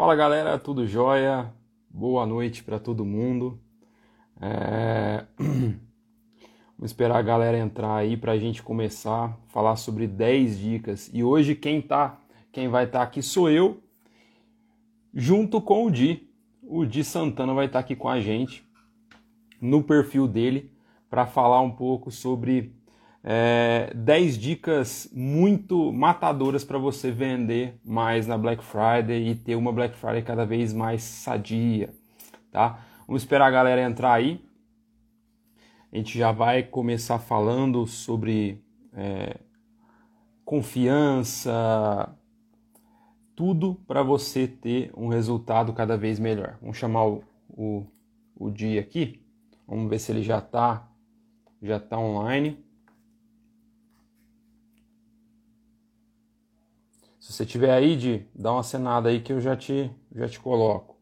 Fala galera, tudo jóia? Boa noite para todo mundo. É... Esperar a galera entrar aí para a gente começar a falar sobre 10 dicas. E hoje quem tá, quem vai estar tá aqui sou eu, junto com o Di. O Di Santana vai estar tá aqui com a gente no perfil dele para falar um pouco sobre é, 10 dicas muito matadoras para você vender mais na Black Friday e ter uma Black Friday cada vez mais sadia, tá? Vamos esperar a galera entrar aí. A gente já vai começar falando sobre é, confiança, tudo para você ter um resultado cada vez melhor. Vamos chamar o, o, o dia aqui. Vamos ver se ele já está já tá online. Se você tiver aí, de dá uma cenada aí que eu já te, já te coloco.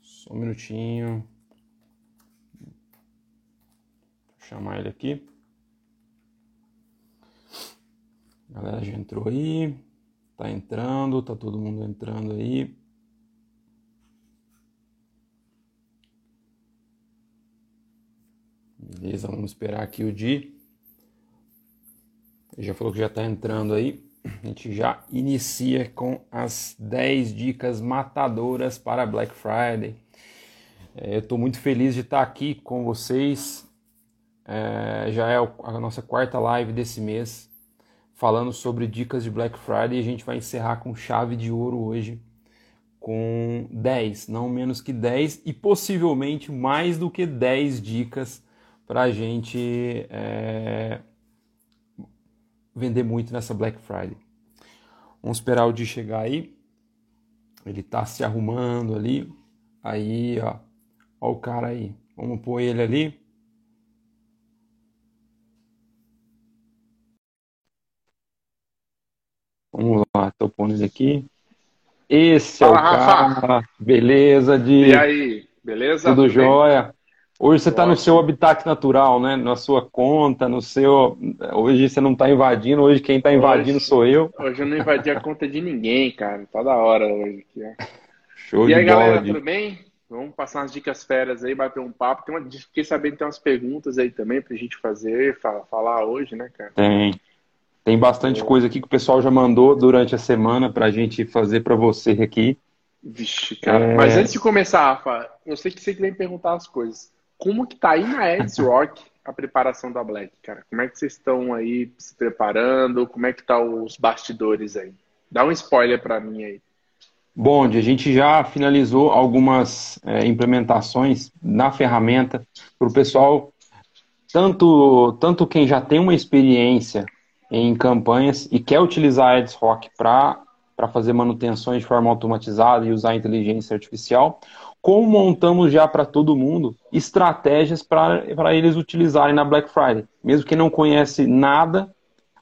Só um minutinho. Vou chamar ele aqui. A galera já entrou aí. Tá entrando, tá todo mundo entrando aí. Beleza, vamos esperar aqui o dia. Já falou que já está entrando aí. A gente já inicia com as 10 dicas matadoras para Black Friday. É, eu estou muito feliz de estar aqui com vocês. É, já é a nossa quarta live desse mês, falando sobre dicas de Black Friday. E a gente vai encerrar com chave de ouro hoje, com 10, não menos que 10 e possivelmente mais do que 10 dicas para a gente é, vender muito nessa Black Friday. Vamos esperar o dia chegar aí. Ele tá se arrumando ali. Aí, ó. Ó o cara aí. Vamos pôr ele ali. Vamos lá, tô pondo ele aqui. Esse Fala, é o Rafa. cara. Beleza, de. E aí, beleza? Tudo, Tudo jóia? Hoje você está no seu habitat natural, né? Na sua conta, no seu. Hoje você não está invadindo, hoje quem está invadindo hoje, sou eu. Hoje eu não invadi a conta de ninguém, cara. Tá da hora hoje aqui, ó. Show e de aí, bola. galera, tudo bem? Vamos passar umas dicas férias aí, bater um papo. Tem uma... Fiquei sabendo que tem umas perguntas aí também pra gente fazer, falar hoje, né, cara? Tem. Tem bastante é. coisa aqui que o pessoal já mandou durante a semana pra gente fazer pra você aqui. Vixe, cara. É... Mas antes de começar, Rafa, eu sei que você vem perguntar as coisas como que tá aí na Eds Rock a preparação da Black, cara? Como é que vocês estão aí se preparando? Como é que tá os bastidores aí? Dá um spoiler para mim aí. Bom, a gente já finalizou algumas é, implementações na ferramenta para o pessoal, tanto, tanto quem já tem uma experiência em campanhas e quer utilizar a Ads Rock para fazer manutenções de forma automatizada e usar inteligência artificial, como montamos já para todo mundo estratégias para eles utilizarem na Black Friday. Mesmo que não conhece nada,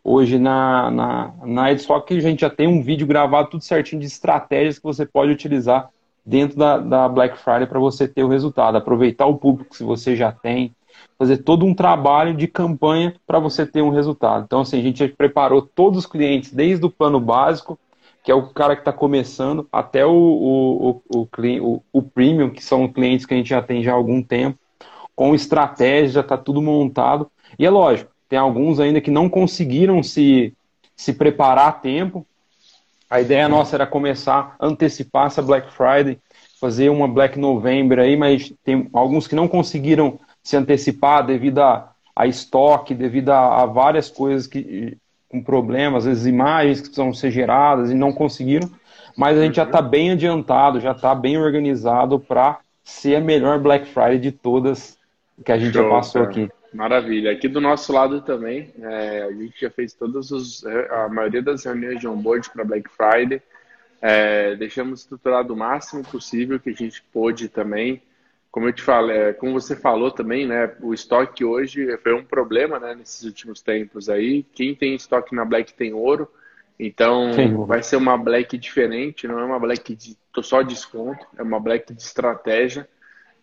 hoje na, na, na EdSoc a gente já tem um vídeo gravado tudo certinho de estratégias que você pode utilizar dentro da, da Black Friday para você ter o resultado. Aproveitar o público que você já tem, fazer todo um trabalho de campanha para você ter um resultado. Então, assim, a gente preparou todos os clientes, desde o plano básico que é o cara que está começando, até o, o, o, o, o premium, que são clientes que a gente já tem já há algum tempo, com estratégia, já está tudo montado. E é lógico, tem alguns ainda que não conseguiram se, se preparar a tempo. A ideia nossa era começar a antecipar essa Black Friday, fazer uma Black November aí, mas tem alguns que não conseguiram se antecipar devido a, a estoque, devido a, a várias coisas que com problemas, às vezes imagens que precisam ser geradas e não conseguiram, mas a gente já está bem adiantado, já está bem organizado para ser a melhor Black Friday de todas que a gente Show, já passou cara. aqui. Maravilha. Aqui do nosso lado também, é, a gente já fez todas os, a maioria das reuniões de onboard para Black Friday. É, deixamos estruturado o máximo possível que a gente pôde também como eu te falei, é, como você falou também, né, o estoque hoje foi um problema, né, nesses últimos tempos aí. Quem tem estoque na Black tem ouro, então Sim. vai ser uma Black diferente, não é uma Black de só desconto, é uma Black de estratégia.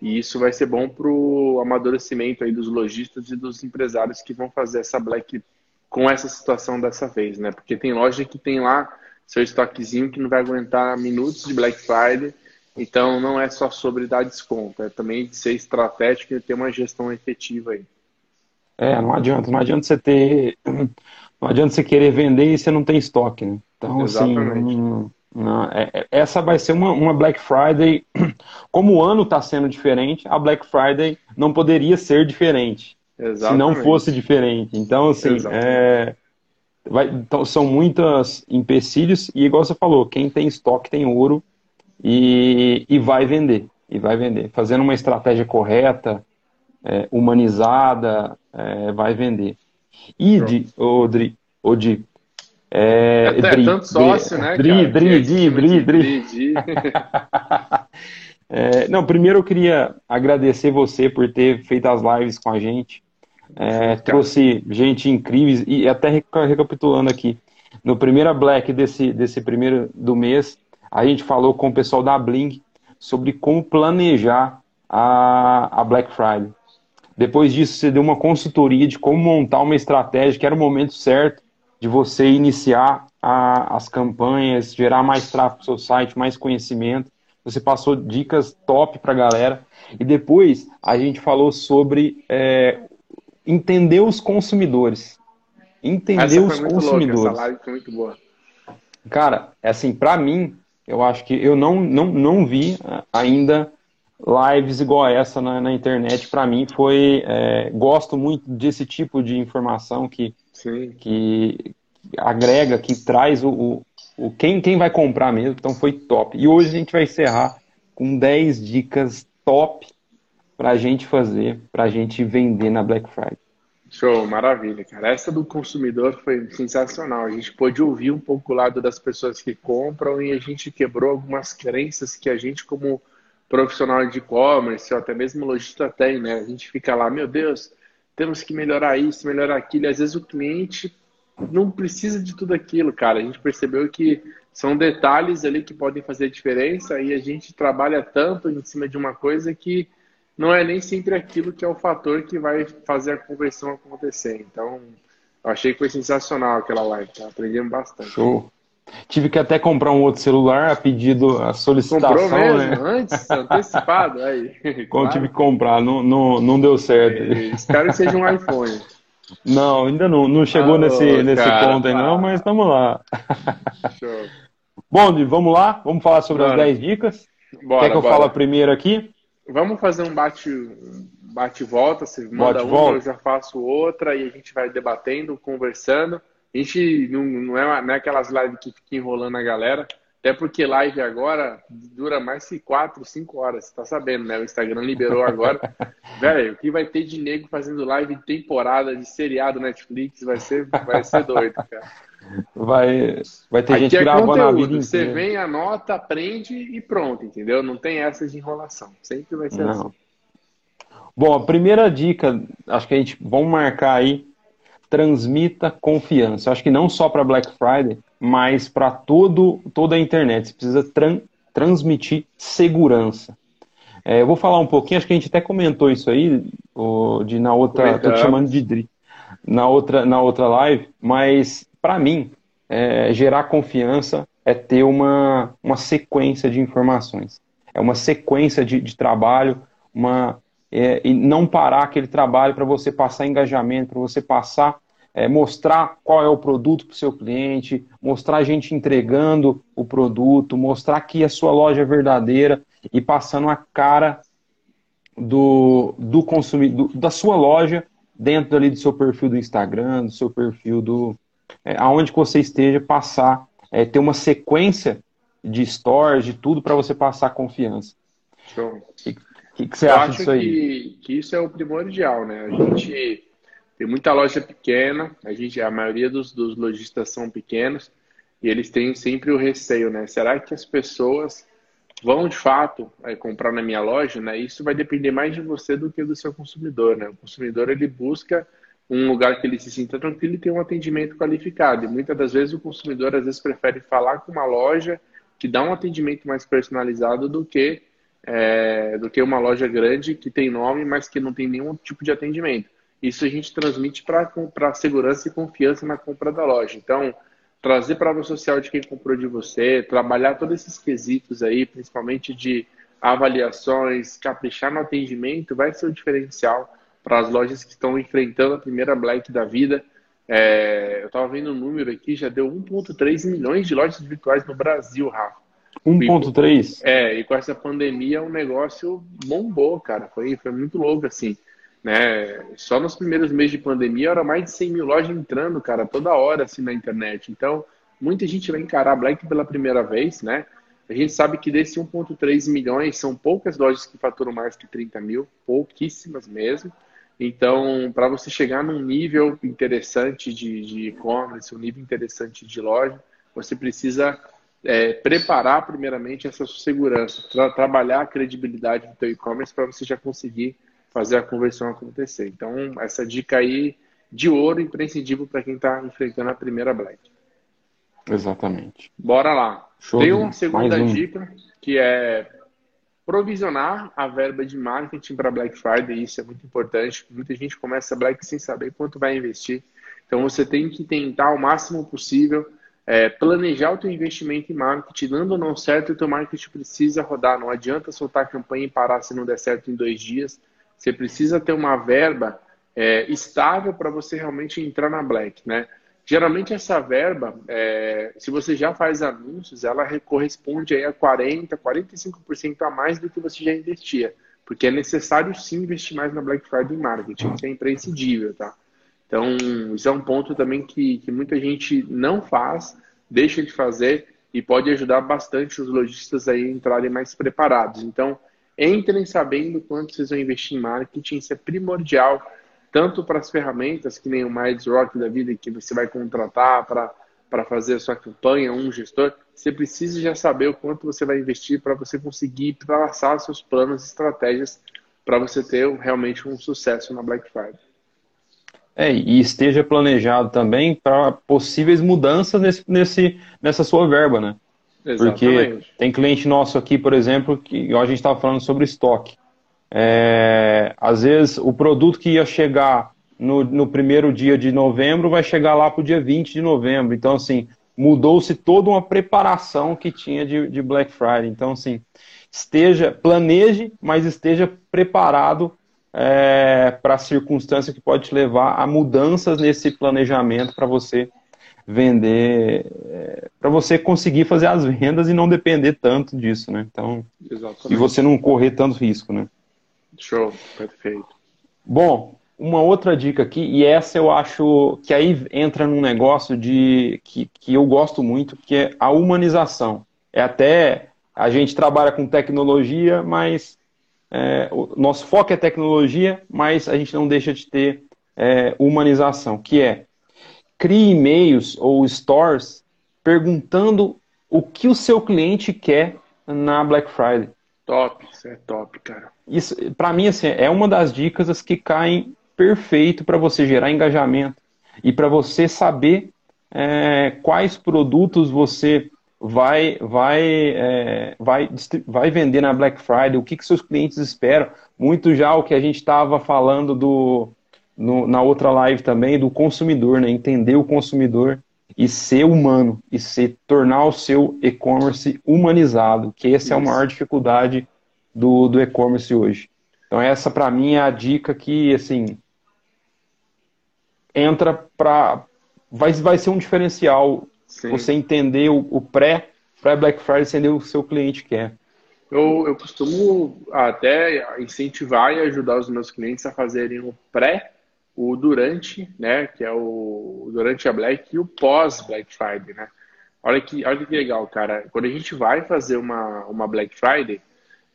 E isso vai ser bom para o amadurecimento aí dos lojistas e dos empresários que vão fazer essa Black com essa situação dessa vez, né? Porque tem loja que tem lá seu estoquezinho que não vai aguentar minutos de Black Friday. Então, não é só sobre dar desconto, é também ser estratégico e ter uma gestão efetiva aí. É, não adianta, não adianta você ter, não adianta você querer vender e você não tem estoque, né? Então, assim, Exatamente. assim, não, não, é, é, essa vai ser uma, uma Black Friday, como o ano está sendo diferente, a Black Friday não poderia ser diferente, Exatamente. se não fosse diferente. Então, assim, é, vai, então, são muitas empecilhos e igual você falou, quem tem estoque tem ouro e, e vai vender, e vai vender, fazendo uma estratégia correta, é, humanizada, é, vai vender. E de, Odri, Odi, é, é, Dri, tanto sócio, né? Dri, Dri, Dri, Dri, Dri. é, não, primeiro eu queria agradecer você por ter feito as lives com a gente. É, trouxe gente incrível e até recapitulando aqui. No primeiro Black desse, desse primeiro do mês, a gente falou com o pessoal da Blink sobre como planejar a, a Black Friday. Depois disso, você deu uma consultoria de como montar uma estratégia, que era o momento certo de você iniciar a, as campanhas, gerar mais tráfego para o seu site, mais conhecimento. Você passou dicas top para a galera. E depois a gente falou sobre é, entender os consumidores. Entender os consumidores. Louca, essa live foi muito boa. Cara, é assim, para mim, eu acho que eu não, não, não vi ainda lives igual essa na, na internet, para mim foi. É, gosto muito desse tipo de informação que, que, que, agrega, que traz o, o, o, quem, quem vai comprar mesmo. Então foi top. E hoje a gente vai encerrar com 10 dicas top para a gente fazer, para a gente vender na Black Friday. Show, maravilha, cara. Essa do consumidor foi sensacional. A gente pôde ouvir um pouco o lado das pessoas que compram e a gente quebrou algumas crenças que a gente, como profissional de e-commerce ou até mesmo lojista tem, né? A gente fica lá, meu Deus, temos que melhorar isso, melhorar aquilo. E às vezes o cliente não precisa de tudo aquilo, cara. A gente percebeu que são detalhes ali que podem fazer diferença e a gente trabalha tanto em cima de uma coisa que não é nem sempre aquilo que é o fator que vai fazer a conversão acontecer. Então, eu achei que foi sensacional aquela live, tá? Aprendemos bastante. Show. Tive que até comprar um outro celular a pedido, a solicitação. Comprou mesmo, né? antes, antecipado. Aí. Claro. tive que comprar, não, não, não deu certo. É, espero que seja um iPhone. Não, ainda não, não chegou nesse, nesse ponto aí não, mas estamos lá. Show. Bom, vamos lá? Vamos falar sobre bora. as 10 dicas? Bora, Quer que eu fale primeiro aqui? Vamos fazer um bate bate volta, você manda bate uma, volta. eu já faço outra e a gente vai debatendo, conversando. A gente não, não, é, não é aquelas lives que fica enrolando a galera. Até porque live agora dura mais que 4, 5 horas. Você tá sabendo, né? O Instagram liberou agora. Velho, o que vai ter de nego fazendo live temporada de seriado Netflix vai ser, vai ser doido, cara. Vai, vai ter Aqui gente é gravando a vida Você inteira. vem, anota, aprende e pronto, entendeu? Não tem essa de enrolação. Sempre vai ser Não. assim. Bom, a primeira dica, acho que a gente vamos marcar aí transmita confiança. Acho que não só para Black Friday, mas para todo toda a internet. Você precisa tran transmitir segurança. É, eu vou falar um pouquinho, acho que a gente até comentou isso aí, o, de na outra, tô te chamando de Dri, na outra, na outra live, mas para mim, é, gerar confiança é ter uma, uma sequência de informações. É uma sequência de, de trabalho, uma, é, e não parar aquele trabalho para você passar engajamento, para você passar é, mostrar qual é o produto para o seu cliente, mostrar a gente entregando o produto, mostrar que a sua loja é verdadeira e passando a cara do, do consumidor, da sua loja dentro ali do seu perfil do Instagram, do seu perfil do é, aonde que você esteja, passar, é, ter uma sequência de stores, de tudo para você passar confiança. Show. O que, que, você Eu acha disso aí? Que, que isso é o primordial, né? A gente tem muita loja pequena, a gente, a maioria dos, dos lojistas são pequenos e eles têm sempre o receio, né? Será que as pessoas vão de fato é, comprar na minha loja, né? Isso vai depender mais de você do que do seu consumidor, né? O consumidor ele busca um lugar que ele se sinta tranquilo e tem um atendimento qualificado. E muitas das vezes o consumidor às vezes prefere falar com uma loja que dá um atendimento mais personalizado do que é, do que uma loja grande que tem nome, mas que não tem nenhum tipo de atendimento. Isso a gente transmite para segurança e confiança na compra da loja. Então, trazer para a social de quem comprou de você, trabalhar todos esses quesitos aí, principalmente de avaliações, caprichar no atendimento, vai ser o diferencial para as lojas que estão enfrentando a primeira Black da vida. É, eu estava vendo um número aqui, já deu 1,3 milhões de lojas virtuais no Brasil, Rafa. 1,3? É, e com essa pandemia o negócio bombou, cara. Foi, foi muito louco, assim. Né? Só nos primeiros meses de pandemia era mais de 100 mil lojas entrando, cara, toda hora, assim, na internet. Então, muita gente vai encarar a Black pela primeira vez, né? A gente sabe que desse 1,3 milhões, são poucas lojas que faturam mais que 30 mil, pouquíssimas mesmo. Então, para você chegar num nível interessante de e-commerce, um nível interessante de loja, você precisa é, preparar primeiramente essa sua segurança, tra trabalhar a credibilidade do teu e-commerce para você já conseguir fazer a conversão acontecer. Então, essa dica aí de ouro imprescindível para quem está enfrentando a primeira Black. Exatamente. Bora lá. Show Tem uma segunda um. dica que é provisionar a verba de marketing para Black Friday. Isso é muito importante. Muita gente começa Black sem saber quanto vai investir. Então você tem que tentar o máximo possível é, planejar o teu investimento em marketing, dando ou não certo, o teu marketing precisa rodar. Não adianta soltar a campanha e parar se não der certo em dois dias. Você precisa ter uma verba é, estável para você realmente entrar na Black, né? Geralmente essa verba, é, se você já faz anúncios, ela corresponde aí a 40, 45% a mais do que você já investia, porque é necessário sim investir mais na Black Friday marketing, isso é imprescindível, tá? Então, isso é um ponto também que, que muita gente não faz, deixa de fazer e pode ajudar bastante os lojistas a entrarem mais preparados. Então, entrem sabendo quanto vocês vão investir em marketing, isso é primordial, tanto para as ferramentas, que nem o Mais Rock da vida, que você vai contratar para fazer a sua campanha, um gestor, você precisa já saber o quanto você vai investir para você conseguir traçar seus planos e estratégias para você ter realmente um sucesso na Black Friday. É, e esteja planejado também para possíveis mudanças nesse, nesse, nessa sua verba, né? Exatamente. Porque tem cliente nosso aqui, por exemplo, que a gente estava falando sobre estoque. É, às vezes o produto que ia chegar no, no primeiro dia de novembro vai chegar lá para o dia 20 de novembro. Então, assim, mudou-se toda uma preparação que tinha de, de Black Friday. Então, assim, esteja, planeje, mas esteja preparado é, para a circunstância que pode te levar a mudanças nesse planejamento para você vender, é, para você conseguir fazer as vendas e não depender tanto disso, né? Então, Exatamente. e você não correr tanto risco, né? Show, perfeito. Bom, uma outra dica aqui, e essa eu acho que aí entra num negócio de que, que eu gosto muito, que é a humanização. É até a gente trabalha com tecnologia, mas é, o nosso foco é tecnologia, mas a gente não deixa de ter é, humanização, que é crie e-mails ou stores perguntando o que o seu cliente quer na Black Friday. Top, isso é top, cara. Isso, para mim, assim, é uma das dicas que caem perfeito para você gerar engajamento e para você saber é, quais produtos você vai, vai, é, vai, vai vender na Black Friday, o que, que seus clientes esperam. Muito já o que a gente estava falando do, no, na outra live também, do consumidor, né? entender o consumidor e ser humano, e se tornar o seu e-commerce humanizado, que essa é a maior dificuldade do, do e-commerce hoje. Então essa para mim é a dica que, assim, entra para... Vai, vai ser um diferencial Sim. Você entender o, o pré, pré-Black Friday, entender o que seu cliente quer. Eu, eu costumo até incentivar e ajudar os meus clientes a fazerem o pré, o durante, né, que é o durante a Black e o pós Black Friday, né? Olha que, olha que legal, cara. Quando a gente vai fazer uma, uma Black Friday,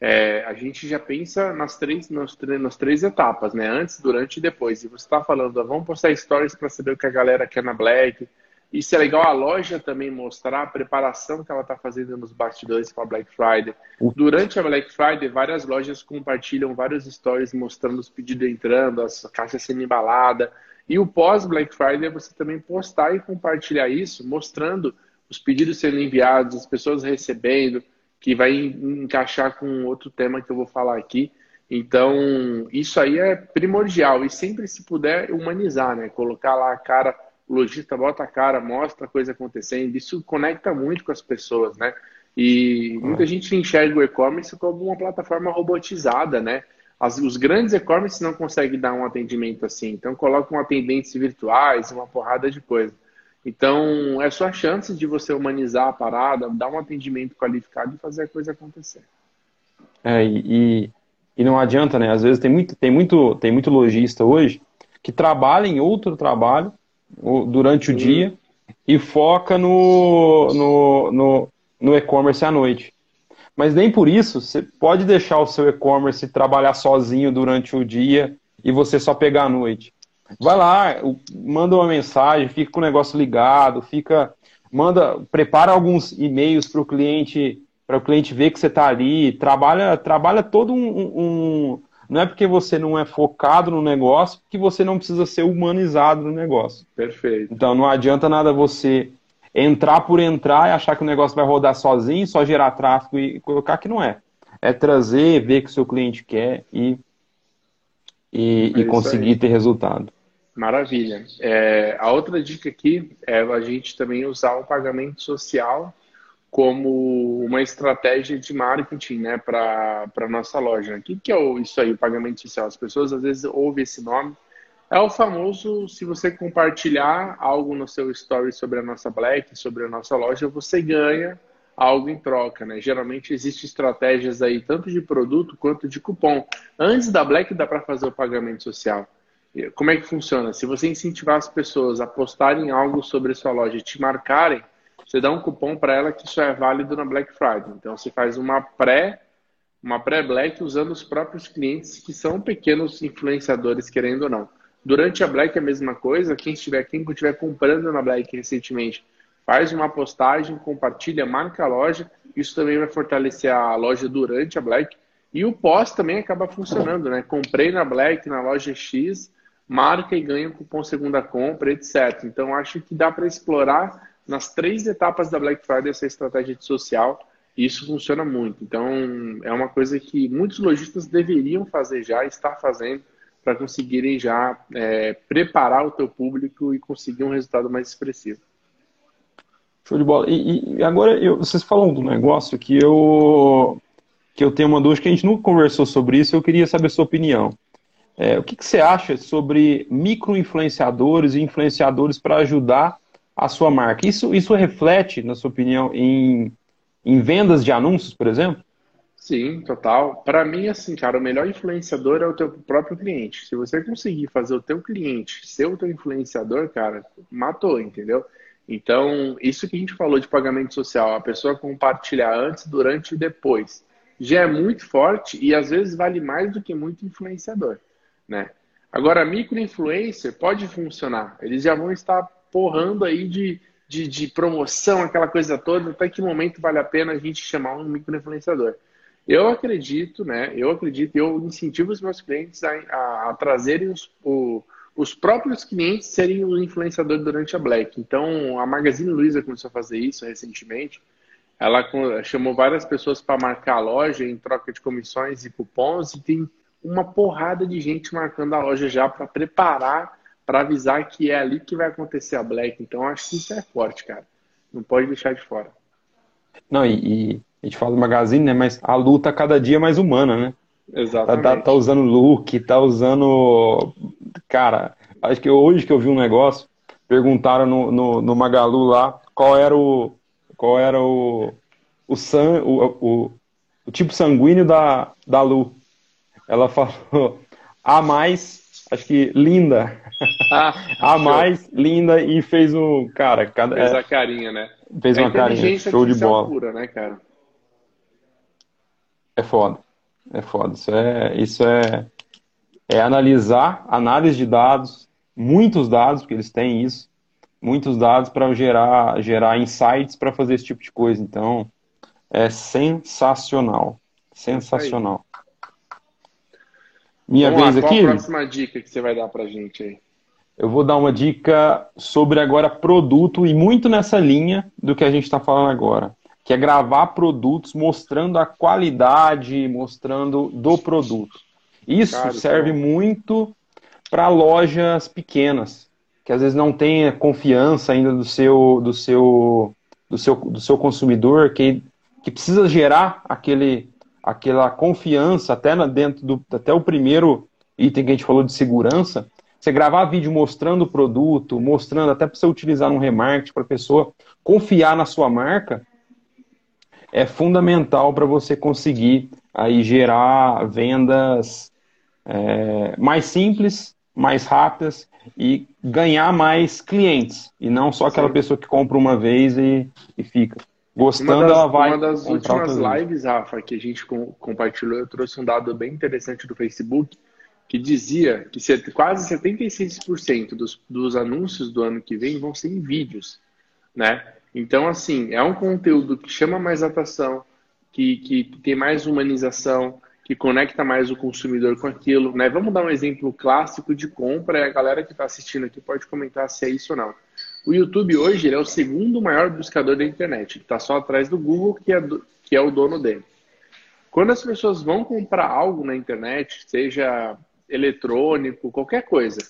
é, a gente já pensa nas três, nas, nas três etapas, né? Antes, durante e depois. E você está falando, vamos postar stories para saber o que a galera quer na Black, isso é legal a loja também mostrar a preparação que ela está fazendo nos bastidores para a Black Friday. Durante a Black Friday, várias lojas compartilham vários stories mostrando os pedidos entrando, as caixas sendo embaladas. E o pós-Black Friday, você também postar e compartilhar isso, mostrando os pedidos sendo enviados, as pessoas recebendo, que vai encaixar com outro tema que eu vou falar aqui. Então, isso aí é primordial. E sempre, se puder, humanizar, né? Colocar lá a cara o lojista bota a cara, mostra a coisa acontecendo, isso conecta muito com as pessoas, né? E muita gente enxerga o e-commerce como uma plataforma robotizada, né? As, os grandes e-commerce não conseguem dar um atendimento assim, então colocam atendentes virtuais, uma porrada de coisa. Então, é só a chance de você humanizar a parada, dar um atendimento qualificado e fazer a coisa acontecer. É, e, e não adianta, né? Às vezes tem muito, tem muito, tem muito lojista hoje que trabalha em outro trabalho durante o uhum. dia e foca no, no, no, no e-commerce à noite. Mas nem por isso você pode deixar o seu e-commerce trabalhar sozinho durante o dia e você só pegar à noite. Vai lá, manda uma mensagem, fica com o negócio ligado, fica, manda, prepara alguns e-mails para o cliente, para o cliente ver que você está ali, trabalha, trabalha todo um, um, não é porque você não é focado no negócio que você não precisa ser humanizado no negócio. Perfeito. Então não adianta nada você entrar por entrar e achar que o negócio vai rodar sozinho, só gerar tráfego e colocar que não é. É trazer, ver o que o seu cliente quer e, e, é e conseguir ter resultado. Maravilha. É, a outra dica aqui é a gente também usar o pagamento social como uma estratégia de marketing né, para a nossa loja. O que, que é isso aí, o pagamento social? As pessoas às vezes ouvem esse nome. É o famoso, se você compartilhar algo no seu story sobre a nossa Black, sobre a nossa loja, você ganha algo em troca, né? Geralmente existem estratégias aí, tanto de produto quanto de cupom. Antes da Black dá para fazer o pagamento social. Como é que funciona? Se você incentivar as pessoas a postarem algo sobre a sua loja e te marcarem, você dá um cupom para ela que isso é válido na Black Friday. Então você faz uma pré uma pré-black usando os próprios clientes que são pequenos influenciadores, querendo ou não. Durante a Black é a mesma coisa, quem estiver, quem estiver comprando na Black recentemente, faz uma postagem, compartilha, marca a loja, isso também vai fortalecer a loja durante a Black. E o pós também acaba funcionando, né? Comprei na Black, na loja X, marca e ganha um cupom segunda compra, etc. Então acho que dá para explorar nas três etapas da Black Friday essa estratégia de social e isso funciona muito. Então é uma coisa que muitos lojistas deveriam fazer já, estar fazendo para conseguirem já é, preparar o teu público e conseguir um resultado mais expressivo. Show de bola. E, e agora eu, vocês falam do negócio que eu que eu tenho uma dúvida que a gente nunca conversou sobre isso. Eu queria saber a sua opinião. É, o que, que, você acha sobre micro-influenciadores e influenciadores para ajudar a sua marca? Isso, isso reflete, na sua opinião, em, em vendas de anúncios, por exemplo? Sim, total. Para mim, assim, cara, o melhor influenciador é o teu próprio cliente. Se você conseguir fazer o teu cliente ser o teu influenciador, cara, matou, entendeu? Então, isso que a gente falou de pagamento social, a pessoa compartilhar antes, durante e depois, já é muito forte e às vezes vale mais do que muito influenciador né? Agora, micro-influencer pode funcionar. Eles já vão estar porrando aí de, de, de, promoção, aquela coisa toda. Até que momento vale a pena a gente chamar um micro-influenciador? Eu acredito, né? Eu acredito, eu incentivo os meus clientes a, a, a trazerem os, o, os próprios clientes serem o influenciador durante a Black. Então, a Magazine Luiza começou a fazer isso recentemente. Ela chamou várias pessoas para marcar a loja em troca de comissões e cupons e tem uma porrada de gente marcando a loja já para preparar, para avisar que é ali que vai acontecer a Black. Então, acho que isso é forte, cara. Não pode deixar de fora. Não, e, e a gente fala do Magazine, né? Mas a luta cada dia é mais humana, né? Exatamente. Tá, tá, tá, usando look, tá usando. Cara, acho que hoje que eu vi um negócio, perguntaram no, no, no Magalu lá qual era o. Qual era o. O, san, o, o, o tipo sanguíneo da, da Lu ela falou a mais, acho que linda. Ah, a mais linda e fez um. Cara, cada. Fez é, a carinha, né? Fez é uma carinha. Show de bola. Pura, né, cara? É foda. É foda. Isso é, isso é, é analisar, análise de dados, muitos dados, porque eles têm isso, muitos dados para gerar, gerar insights para fazer esse tipo de coisa. Então, é sensacional. Sensacional. Minha Vamos vez lá, aqui. Qual a próxima dica que você vai dar para gente aí? Eu vou dar uma dica sobre agora produto e muito nessa linha do que a gente está falando agora, que é gravar produtos mostrando a qualidade, mostrando do produto. Isso Cara, serve então... muito para lojas pequenas, que às vezes não tem confiança ainda do seu, do seu, do seu, do seu consumidor, que, que precisa gerar aquele, aquela confiança até na, dentro do até o primeiro item que a gente falou de segurança. Você gravar vídeo mostrando o produto, mostrando até para você utilizar no remarketing para a pessoa confiar na sua marca, é fundamental para você conseguir aí gerar vendas é, mais simples, mais rápidas e ganhar mais clientes. E não só aquela Sim. pessoa que compra uma vez e, e fica. Gostando, das, ela vai. Uma das últimas lives, Rafa, que a gente com, compartilhou, eu trouxe um dado bem interessante do Facebook, que dizia que quase 76% dos, dos anúncios do ano que vem vão ser em vídeos, né? Então, assim, é um conteúdo que chama mais atenção, que, que tem mais humanização, que conecta mais o consumidor com aquilo, né? Vamos dar um exemplo clássico de compra, e a galera que está assistindo aqui pode comentar se é isso ou não. O YouTube hoje é o segundo maior buscador da internet, está só atrás do Google, que é, do, que é o dono dele. Quando as pessoas vão comprar algo na internet, seja eletrônico, qualquer coisa,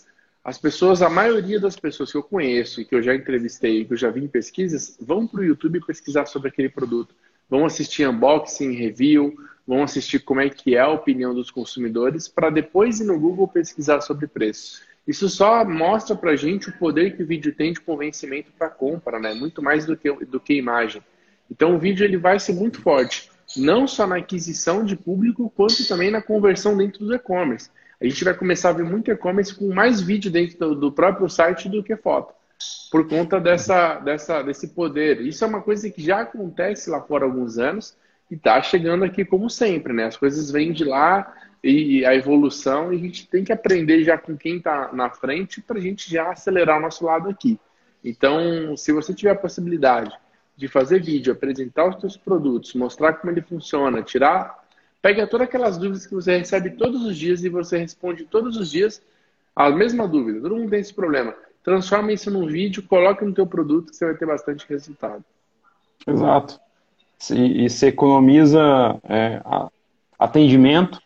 as pessoas, a maioria das pessoas que eu conheço e que eu já entrevistei, que eu já vi em pesquisas, vão para o YouTube pesquisar sobre aquele produto. Vão assistir unboxing, review, vão assistir como é que é a opinião dos consumidores, para depois ir no Google pesquisar sobre preço. Isso só mostra para gente o poder que o vídeo tem de convencimento para compra, né? Muito mais do que, do que imagem. Então o vídeo ele vai ser muito forte, não só na aquisição de público, quanto também na conversão dentro do e-commerce a gente vai começar a ver muito e-commerce com mais vídeo dentro do, do, próprio site do que foto, por conta dessa, dessa, desse poder. Isso é uma coisa que já acontece lá fora há alguns anos e está chegando aqui como sempre, né? As coisas vêm de lá e a evolução e a gente tem que aprender já com quem está na frente para a gente já acelerar o nosso lado aqui. Então, se você tiver a possibilidade de fazer vídeo, apresentar os seus produtos, mostrar como ele funciona, tirar Pega todas aquelas dúvidas que você recebe todos os dias e você responde todos os dias a mesma dúvida. Todo mundo tem esse problema. Transforma isso num vídeo, coloque no teu produto que você vai ter bastante resultado. Exato. E você economiza é, atendimento,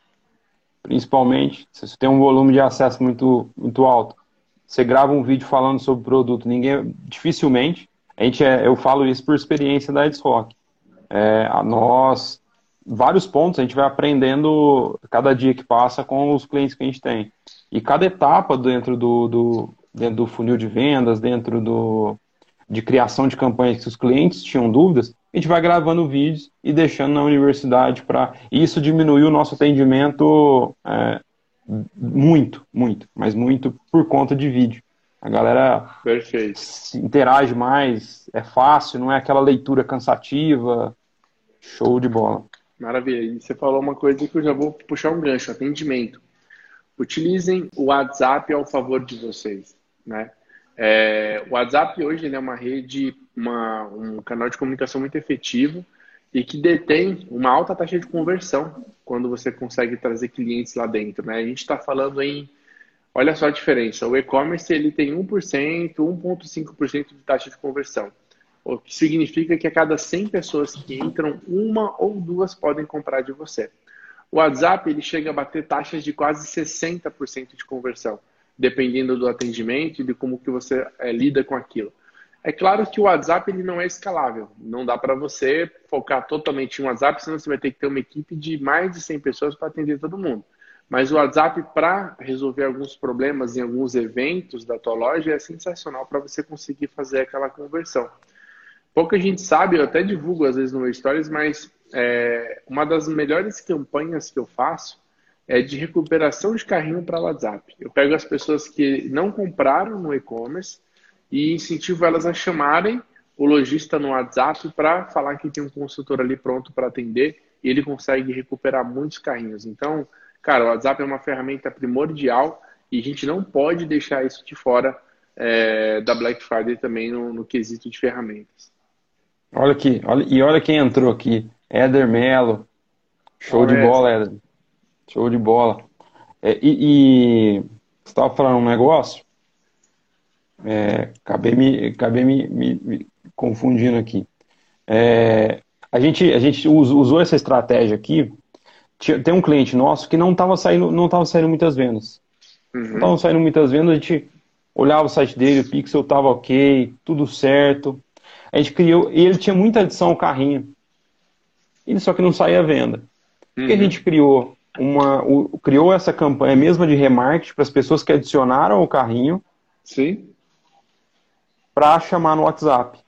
principalmente. Se você tem um volume de acesso muito, muito alto, você grava um vídeo falando sobre o produto, ninguém dificilmente. A gente é, eu falo isso por experiência da Edsrock. É, nós vários pontos a gente vai aprendendo cada dia que passa com os clientes que a gente tem. E cada etapa dentro do, do, dentro do funil de vendas, dentro do, de criação de campanhas que os clientes tinham dúvidas, a gente vai gravando vídeos e deixando na universidade para. Isso diminuiu o nosso atendimento é, muito, muito, mas muito por conta de vídeo. A galera Perfeito. interage mais, é fácil, não é aquela leitura cansativa. Show de bola. Maravilha. E você falou uma coisa que eu já vou puxar um gancho, atendimento. Utilizem o WhatsApp ao favor de vocês, né? É, o WhatsApp hoje é uma rede, uma, um canal de comunicação muito efetivo e que detém uma alta taxa de conversão quando você consegue trazer clientes lá dentro, né? A gente está falando em, olha só a diferença, o e-commerce ele tem 1%, 1,5% de taxa de conversão o que significa que a cada 100 pessoas que entram, uma ou duas podem comprar de você. O WhatsApp ele chega a bater taxas de quase 60% de conversão, dependendo do atendimento e de como que você é, lida com aquilo. É claro que o WhatsApp ele não é escalável, não dá para você focar totalmente em WhatsApp, senão você vai ter que ter uma equipe de mais de 100 pessoas para atender todo mundo. Mas o WhatsApp, para resolver alguns problemas em alguns eventos da tua loja, é sensacional para você conseguir fazer aquela conversão. Pouca gente sabe, eu até divulgo às vezes no meu stories, mas é, uma das melhores campanhas que eu faço é de recuperação de carrinho para WhatsApp. Eu pego as pessoas que não compraram no e-commerce e incentivo elas a chamarem o lojista no WhatsApp para falar que tem um consultor ali pronto para atender e ele consegue recuperar muitos carrinhos. Então, cara, o WhatsApp é uma ferramenta primordial e a gente não pode deixar isso de fora é, da Black Friday também no, no quesito de ferramentas. Olha aqui, olha, e olha quem entrou aqui. Éder Melo. Show de bola, Éder. Show de bola. É, e, e, você estava falando um negócio? É, acabei me, acabei me, me, me confundindo aqui. É, a gente, a gente usou essa estratégia aqui. Tem um cliente nosso que não estava saindo, não saindo muitas vendas. Uhum. Não estavam saindo muitas vendas, a gente olhava o site dele, o pixel estava ok, tudo certo. A gente criou, e ele tinha muita adição ao carrinho. Ele só que não saía à venda. Uhum. que a gente criou? Uma, o, criou essa campanha mesma de remarketing para as pessoas que adicionaram o carrinho. Sim. Para chamar no WhatsApp.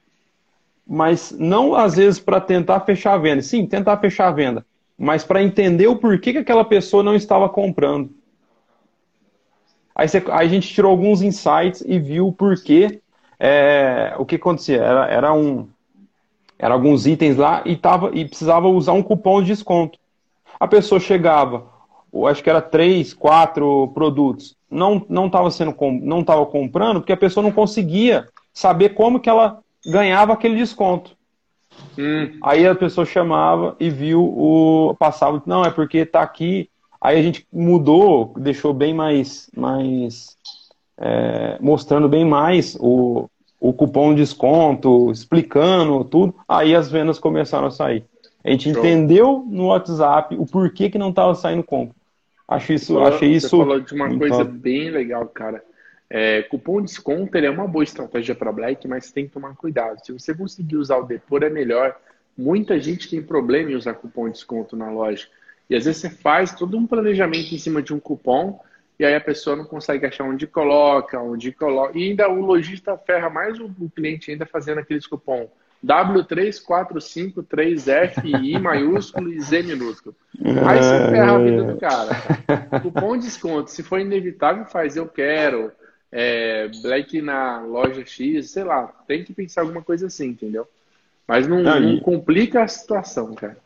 Mas não às vezes para tentar fechar a venda. Sim, tentar fechar a venda. Mas para entender o porquê que aquela pessoa não estava comprando. Aí, você, aí, a gente tirou alguns insights e viu o porquê. É, o que acontecia? Era, era um. Era alguns itens lá e, tava, e precisava usar um cupom de desconto. A pessoa chegava, acho que era três, quatro produtos, não não estava sendo não estava comprando porque a pessoa não conseguia saber como que ela ganhava aquele desconto. Hum. Aí a pessoa chamava e viu o passava, não é porque está aqui Aí a gente mudou, deixou bem mais, mais é, mostrando bem mais o, o cupom de desconto, explicando tudo. Aí as vendas começaram a sair. A gente Show. entendeu no WhatsApp o porquê que não estava saindo compra. Acho isso, falou, achei isso. Você falou de uma coisa top. bem legal, cara. É, cupom de desconto ele é uma boa estratégia para Black, mas tem que tomar cuidado. Se você conseguir usar o depor é melhor. Muita gente tem problema em usar cupom de desconto na loja. E às vezes você faz todo um planejamento em cima de um cupom e aí a pessoa não consegue achar onde coloca, onde coloca. E ainda o lojista ferra mais o, cliente ainda fazendo aqueles cupom W3453FI maiúsculo e Z minúsculo. Aí você ferra a vida do cara. Cupom desconto, se for inevitável, faz eu quero. É, Black na loja X, sei lá, tem que pensar alguma coisa assim, entendeu? Mas não, não, não complica a situação, cara.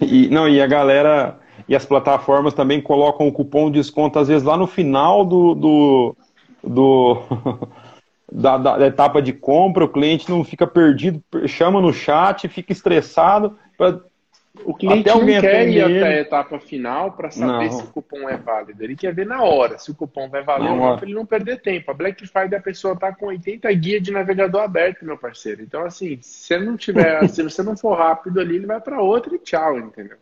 E, não, e a galera e as plataformas também colocam o cupom de desconto, às vezes, lá no final do, do, do da, da, etapa de compra, o cliente não fica perdido, chama no chat, fica estressado. Pra, o cliente não quer ir até a etapa final para saber não. se o cupom é válido. Ele quer ver na hora se o cupom vai valer ou não, para ele não perder tempo. A Black Friday a pessoa está com 80 guias de navegador aberto, meu parceiro. Então, assim, se você não tiver, se você não for rápido ali, ele vai para outra e tchau, entendeu?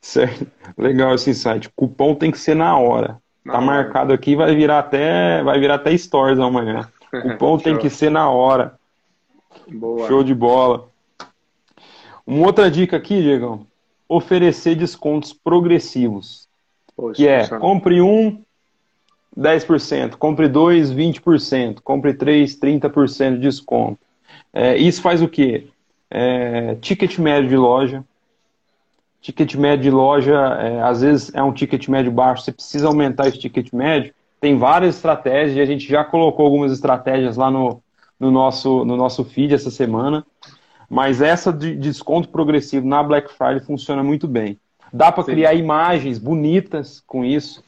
Certo. Legal esse insight. Cupom tem que ser na hora. Tá marcado aqui, vai virar até, vai virar até stories amanhã. Cupom tem que ser na hora. Boa. Show de bola. Uma outra dica aqui, Diego, oferecer descontos progressivos. Poxa, que é, compre um, 10%, compre dois, 20%, compre três, 30% de desconto. É, isso faz o quê? É, ticket médio de loja, ticket médio de loja, é, às vezes é um ticket médio baixo, você precisa aumentar esse ticket médio. Tem várias estratégias e a gente já colocou algumas estratégias lá no, no, nosso, no nosso feed essa semana. Mas essa de desconto progressivo na Black Friday funciona muito bem. Dá para criar imagens bonitas com isso,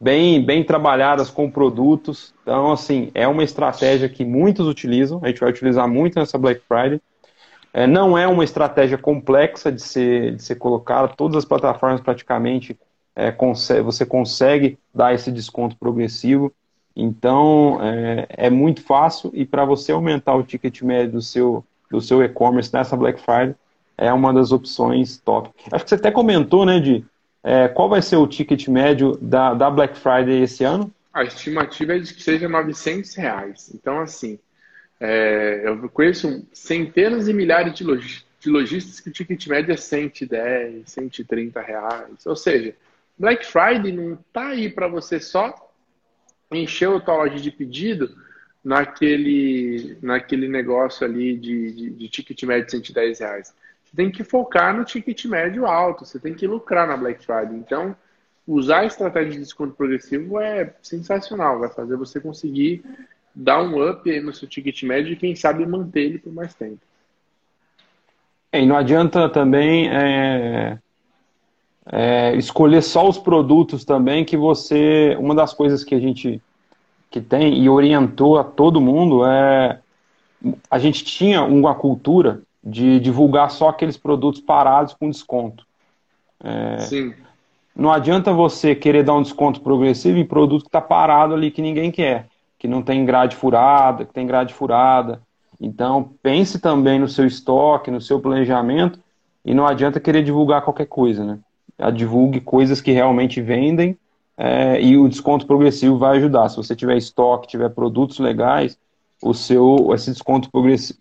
bem, bem trabalhadas com produtos. Então, assim, é uma estratégia que muitos utilizam. A gente vai utilizar muito nessa Black Friday. É, não é uma estratégia complexa de ser, de ser colocada, todas as plataformas praticamente é, consegue, você consegue dar esse desconto progressivo. Então é, é muito fácil e para você aumentar o ticket médio do seu, do seu e-commerce nessa Black Friday é uma das opções top. Acho que você até comentou, né, de é, qual vai ser o ticket médio da, da Black Friday esse ano? A estimativa é de que seja 900 reais. Então, assim, é, eu conheço centenas e milhares de, loj de lojistas que o ticket médio é 110, 130 reais. Ou seja, Black Friday não está aí para você só encher a tua loja de pedido naquele, naquele negócio ali de, de, de ticket médio de 110 reais. Você tem que focar no ticket médio alto, você tem que lucrar na Black Friday. Então, usar a estratégia de desconto progressivo é sensacional, vai fazer você conseguir dar um up aí no seu ticket médio e quem sabe manter ele por mais tempo. É, e não adianta também é, é, escolher só os produtos também que você. Uma das coisas que a gente que tem e orientou a todo mundo é a gente tinha uma cultura de divulgar só aqueles produtos parados com desconto. É, Sim. Não adianta você querer dar um desconto progressivo em produto que está parado ali que ninguém quer que não tem grade furada, que tem grade furada. Então, pense também no seu estoque, no seu planejamento, e não adianta querer divulgar qualquer coisa, né? Divulgue coisas que realmente vendem, é, e o desconto progressivo vai ajudar. Se você tiver estoque, tiver produtos legais, o seu esse desconto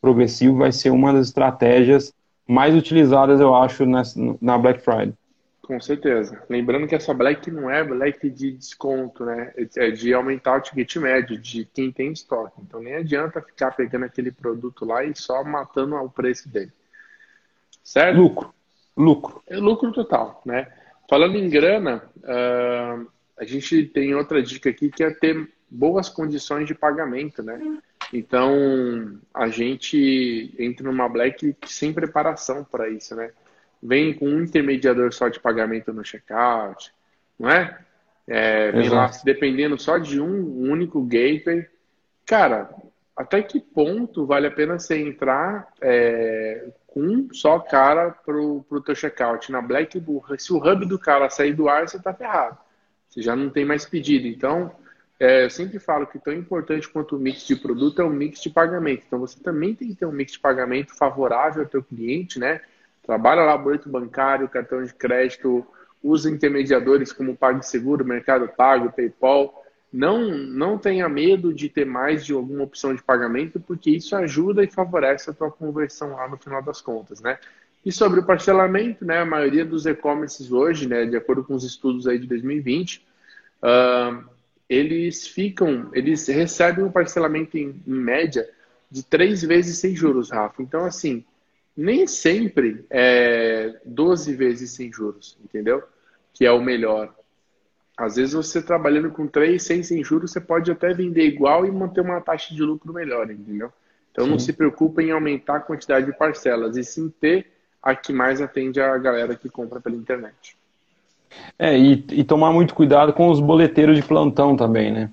progressivo vai ser uma das estratégias mais utilizadas, eu acho, na Black Friday. Com certeza. Lembrando que essa Black não é Black de desconto, né? É de aumentar o ticket médio de quem tem estoque. Então nem adianta ficar pegando aquele produto lá e só matando o preço dele. Certo? Lucro. Lucro. É lucro total, né? Falando em grana, uh, a gente tem outra dica aqui que é ter boas condições de pagamento, né? Então a gente entra numa Black sem preparação para isso, né? Vem com um intermediador só de pagamento no checkout, não é? é vem lá, dependendo só de um único gateway. Cara, até que ponto vale a pena você entrar é, com um só cara pro, pro teu checkout? Na Black, se o hub do cara sair do ar, você tá ferrado. Você já não tem mais pedido. Então, é, eu sempre falo que tão importante quanto o mix de produto é o mix de pagamento. Então, você também tem que ter um mix de pagamento favorável ao teu cliente, né? Trabalha lá boleto bancário, cartão de crédito, usa intermediadores como PagSeguro, Mercado Pago, PayPal. Não, não tenha medo de ter mais de alguma opção de pagamento, porque isso ajuda e favorece a tua conversão lá no final das contas, né? E sobre o parcelamento, né, a maioria dos e-commerces hoje, né, de acordo com os estudos aí de 2020, uh, eles ficam, eles recebem um parcelamento em, em média de três vezes sem juros, Rafa. Então, assim, nem sempre é 12 vezes sem juros, entendeu? Que é o melhor. Às vezes você trabalhando com 3, 6 sem juros, você pode até vender igual e manter uma taxa de lucro melhor, entendeu? Então sim. não se preocupe em aumentar a quantidade de parcelas, e sim ter a que mais atende a galera que compra pela internet. É, e, e tomar muito cuidado com os boleteiros de plantão também, né?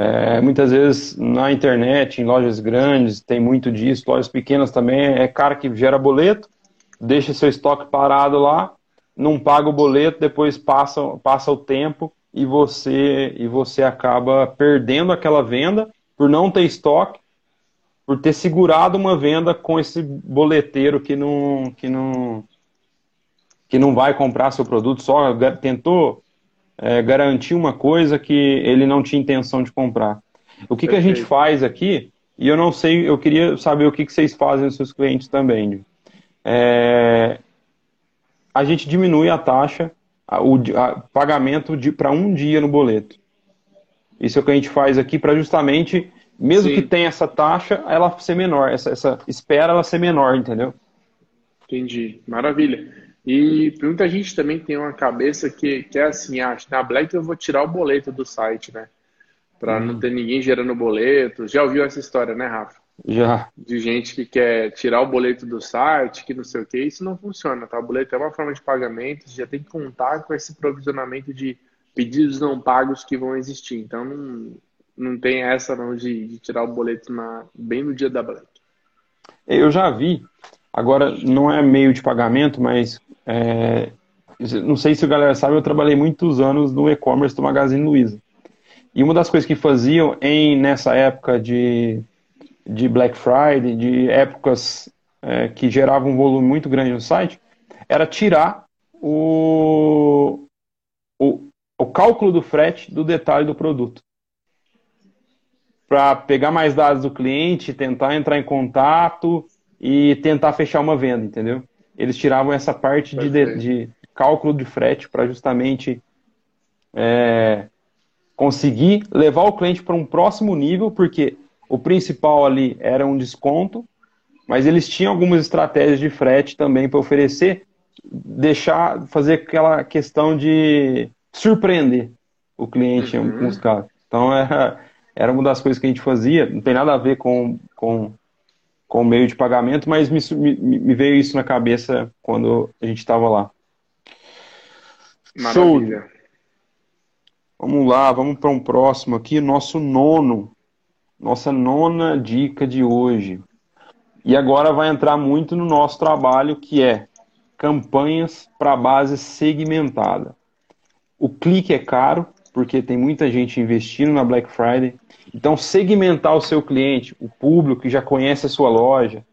É, muitas vezes na internet, em lojas grandes, tem muito disso, lojas pequenas também, é cara que gera boleto, deixa seu estoque parado lá, não paga o boleto, depois passa, passa o tempo e você, e você acaba perdendo aquela venda por não ter estoque, por ter segurado uma venda com esse boleteiro que não, que não, que não vai comprar seu produto, só tentou é, garantir uma coisa que ele não tinha intenção de comprar. O que, que a gente faz aqui, e eu não sei, eu queria saber o que, que vocês fazem nos seus clientes também. É, a gente diminui a taxa, o a, pagamento para um dia no boleto. Isso é o que a gente faz aqui para justamente, mesmo Sim. que tenha essa taxa, ela ser menor, essa, essa espera ela ser menor, entendeu? Entendi. Maravilha. E muita gente também tem uma cabeça que, que é assim, ah, na Black eu vou tirar o boleto do site, né? Para hum. não ter ninguém gerando boleto. Já ouviu essa história, né, Rafa? Já. De gente que quer tirar o boleto do site, que não sei o que, isso não funciona, tá? O boleto é uma forma de pagamento, você já tem que contar com esse provisionamento de pedidos não pagos que vão existir. Então não, não tem essa não de, de tirar o boleto na, bem no dia da Black. Eu já vi, agora não é meio de pagamento, mas é, não sei se a galera sabe, eu trabalhei muitos anos no e-commerce do Magazine Luiza. E uma das coisas que faziam em nessa época de, de Black Friday, de épocas é, que geravam um volume muito grande no site, era tirar o, o, o cálculo do frete do detalhe do produto. Para pegar mais dados do cliente, tentar entrar em contato e tentar fechar uma venda, entendeu? eles tiravam essa parte de, de, de, cálculo de frete para justamente é, conseguir levar o cliente para um próximo nível, porque o principal ali era um desconto, mas eles tinham algumas estratégias de frete também para oferecer, deixar, fazer aquela questão de surpreender o cliente uhum. em alguns casos. Então era, era uma das coisas que a gente fazia, não tem nada a ver com, com com meio de pagamento, mas me, me, me veio isso na cabeça quando a gente estava lá. Maravilha. Show. Vamos lá, vamos para um próximo aqui, nosso nono, nossa nona dica de hoje. E agora vai entrar muito no nosso trabalho, que é campanhas para base segmentada. O clique é caro, porque tem muita gente investindo na Black Friday. Então, segmentar o seu cliente, o público que já conhece a sua loja,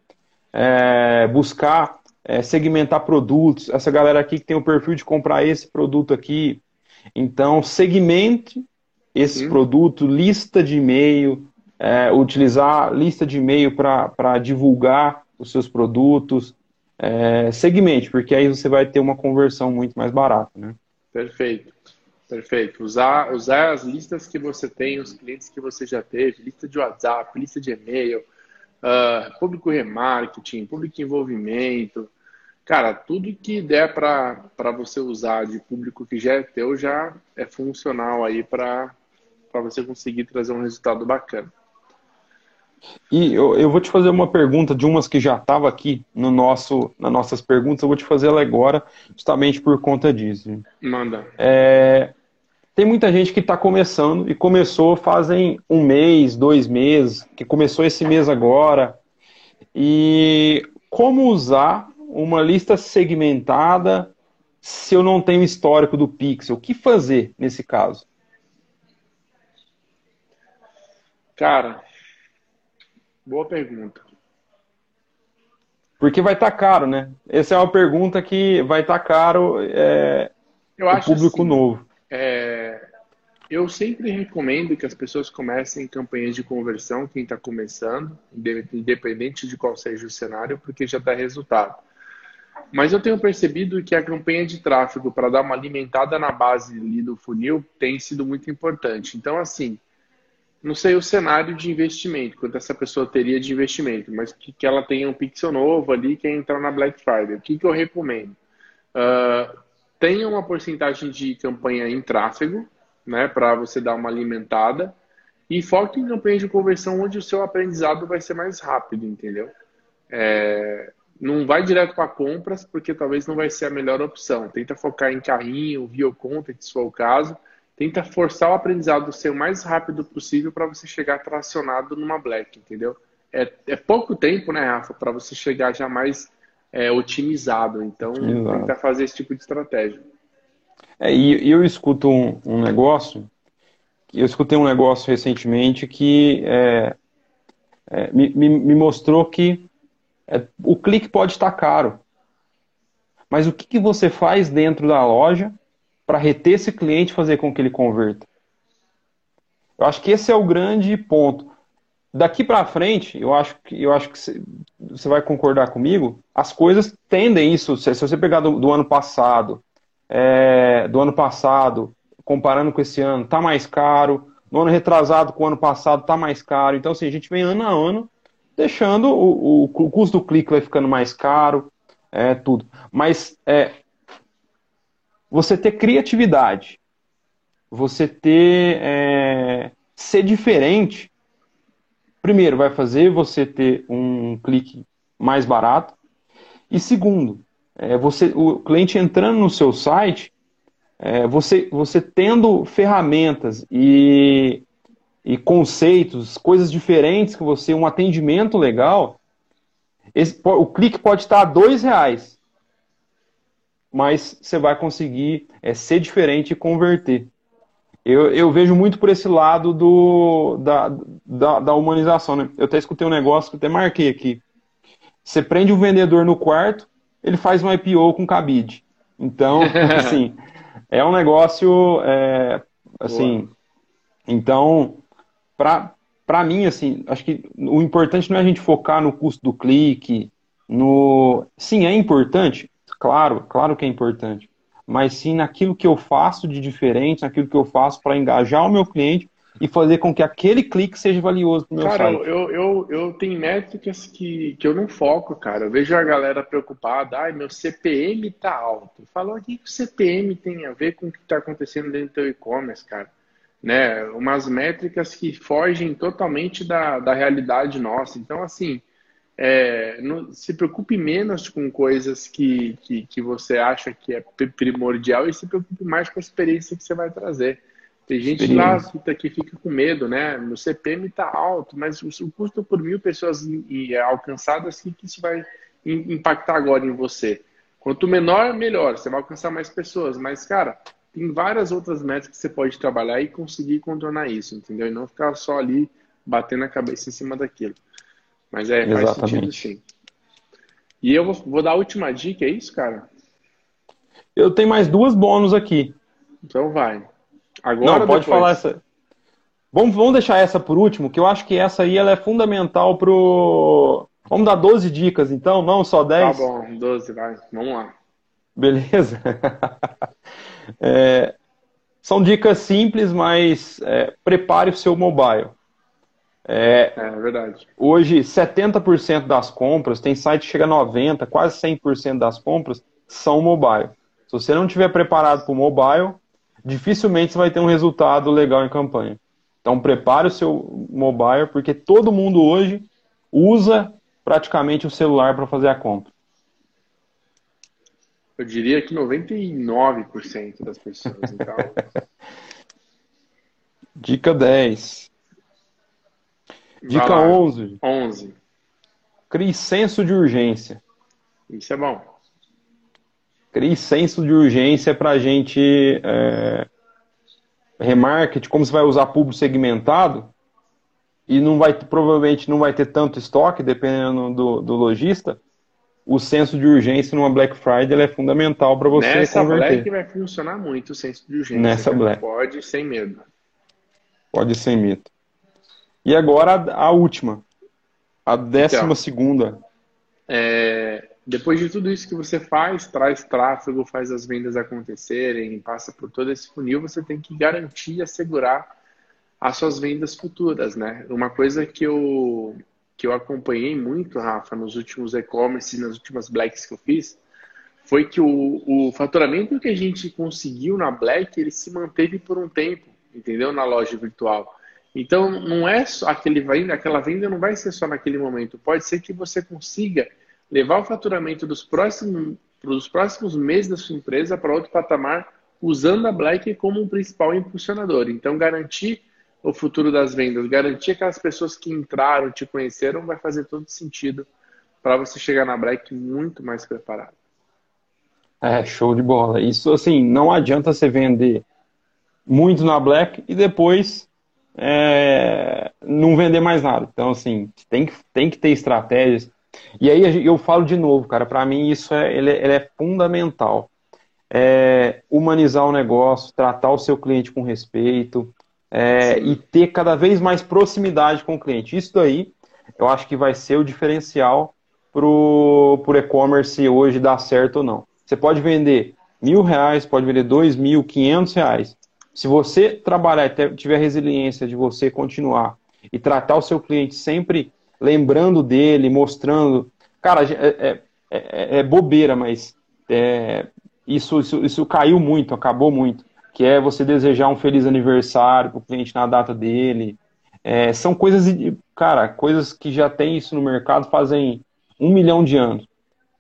é, buscar é, segmentar produtos, essa galera aqui que tem o perfil de comprar esse produto aqui, Então, segmente esse Sim. produto, lista de e-mail, é, utilizar lista de e-mail para divulgar os seus produtos, é, segmente, porque aí você vai ter uma conversão muito mais barata, né? Perfeito, perfeito. Usar, usar as listas que você tem, os clientes que você já teve, lista de WhatsApp, lista de e-mail, uh, público remarketing, público envolvimento, cara, tudo que der para você usar de público que já é teu já é funcional aí para você conseguir trazer um resultado bacana. E eu, eu vou te fazer uma pergunta de umas que já estava aqui no nosso, nas nossas perguntas, eu vou te fazer ela agora, justamente por conta disso. Manda. É, tem muita gente que está começando e começou fazem um mês, dois meses, que começou esse mês agora. E como usar uma lista segmentada se eu não tenho histórico do Pixel? O que fazer nesse caso? Cara, Boa pergunta. Porque vai estar tá caro, né? Essa é uma pergunta que vai estar tá caro é, eu acho público assim, novo. É, eu sempre recomendo que as pessoas comecem campanhas de conversão, quem está começando, independente de qual seja o cenário, porque já dá resultado. Mas eu tenho percebido que a campanha de tráfego para dar uma alimentada na base ali do funil tem sido muito importante. Então, assim, não sei o cenário de investimento, quanto essa pessoa teria de investimento, mas que, que ela tenha um pixel novo ali, quer entrar na Black Friday. O que, que eu recomendo? Uh, tenha uma porcentagem de campanha em tráfego, né, para você dar uma alimentada, e foque em campanha de conversão onde o seu aprendizado vai ser mais rápido, entendeu? É, não vai direto para compras, porque talvez não vai ser a melhor opção. Tenta focar em carrinho, via content, se for o caso, tenta forçar o aprendizado ser o mais rápido possível para você chegar tracionado numa black, entendeu? É, é pouco tempo, né, Rafa, para você chegar já mais é, otimizado. Então, Exato. tenta fazer esse tipo de estratégia. É, e eu escuto um, um, negócio, eu escutei um negócio recentemente que é, é, me, me, mostrou que é, o clique pode estar caro, mas o que, que você faz dentro da loja para reter esse cliente e fazer com que ele converta. Eu acho que esse é o grande ponto. Daqui para frente, eu acho que eu acho que você vai concordar comigo. As coisas tendem isso. Se, você pegar do, do ano passado, é, do ano passado, comparando com esse ano, tá mais caro. No ano retrasado com o ano passado, tá mais caro. Então, assim, a gente vem ano a ano deixando o, o, o custo do clique vai ficando mais caro, é tudo. Mas é, você ter criatividade, você ter é, ser diferente, primeiro vai fazer você ter um clique mais barato. E segundo, é, você o cliente entrando no seu site, é, você você tendo ferramentas e e conceitos, coisas diferentes que você, um atendimento legal, esse, o clique pode estar a dois reais mas você vai conseguir é, ser diferente e converter. Eu, eu vejo muito por esse lado do, da, da, da, humanização. Né? Eu até escutei um negócio que até marquei aqui. Você prende o um vendedor no quarto, ele faz um IPO com cabide. Então, assim, é um negócio, é, assim, Boa. então, para mim, assim, acho que o importante não é a gente focar no custo do clique, no... Sim, é importante, Claro, claro que é importante. Mas sim naquilo que eu faço de diferente, naquilo que eu faço para engajar o meu cliente e fazer com que aquele clique seja valioso para o meu cara, site. Cara, eu, eu, eu tenho métricas que, que eu não foco, cara. Eu vejo a galera preocupada, ai, meu CPM tá alto. Fala, o que, que o CPM tem a ver com o que está acontecendo dentro do teu e-commerce, cara? Né? Umas métricas que fogem totalmente da, da realidade nossa. Então, assim, é, não, se preocupe menos com coisas que, que, que, você acha que é primordial e se preocupe mais com a experiência que você vai trazer. Tem gente lá que, tá, que fica com medo, né? No CPM está alto, mas o, custo por mil pessoas é alcançadas, o que isso vai impactar agora em você? Quanto menor, melhor. Você vai alcançar mais pessoas. Mas, cara, tem várias outras metas que você pode trabalhar e conseguir contornar isso, entendeu? E não ficar só ali batendo a cabeça em cima daquilo. Mas é, Exatamente. faz sentido sim. E eu vou, vou, dar a última dica, é isso, cara? Eu tenho mais duas bônus aqui. Então vai. Agora Não, pode depois? falar essa. Vamos, vamos deixar essa por último, que eu acho que essa aí ela é fundamental pro. Vamos dar 12 dicas, então, não só 10? Tá bom, 12, vai. Vamos lá. Beleza? é, são dicas simples, mas é, prepare o seu mobile. É, é verdade. Hoje, 70% das compras, tem site que chega a 90%, quase 100% das compras são mobile. Se você não estiver preparado para o mobile, dificilmente você vai ter um resultado legal em campanha. Então prepare o seu mobile, porque todo mundo hoje usa praticamente o celular para fazer a compra. Eu diria que 99% das pessoas. Então... Dica 10. Dica 11. 11. Crie senso de urgência. Isso é bom. Crie senso de urgência para a gente é, remarketing, como você vai usar público segmentado, e não vai, provavelmente não vai ter tanto estoque, dependendo do, do lojista, o senso de urgência numa Black Friday é fundamental para você Nessa converter. Black vai funcionar muito o senso de urgência. Nessa Black. Pode sem medo. Pode sem medo. E agora a, a última. A décima então, segunda. É, depois de tudo isso que você faz, traz tráfego, faz as vendas acontecerem, passa por todo esse funil, você tem que garantir e assegurar as suas vendas futuras, né? Uma coisa que eu, que eu acompanhei muito, Rafa, nos últimos e-commerce, nas últimas Blacks que eu fiz, foi que o, o faturamento que a gente conseguiu na Black, ele se manteve por um tempo, entendeu? Na loja virtual. Então, não é só aquele venda, aquela venda não vai ser só naquele momento. Pode ser que você consiga levar o faturamento dos próximos, dos próximos meses da sua empresa para outro patamar, usando a Black como um principal impulsionador. Então, garantir o futuro das vendas, garantir aquelas pessoas que entraram, te conheceram, vai fazer todo sentido para você chegar na Black muito mais preparado. É, show de bola. Isso, assim, não adianta você vender muito na Black e depois é, não vender mais nada. Então, assim, tem que, tem que ter estratégias, e aí eu falo de novo, cara, para mim isso é, ele, ele é fundamental. É, humanizar o negócio, tratar o seu cliente com respeito é, e ter cada vez mais proximidade com o cliente. Isso daí eu acho que vai ser o diferencial para o e-commerce hoje dar certo ou não. Você pode vender mil reais, pode vender dois mil, quinhentos reais. Se você trabalhar e tiver resiliência de você continuar e tratar o seu cliente sempre lembrando dele, mostrando. Cara, é, é, é, é bobeira, mas é, isso, isso, isso caiu muito, acabou muito. Que é você desejar um feliz aniversário para o cliente na data dele. É, são coisas, cara, coisas que já tem isso no mercado fazem um milhão de anos.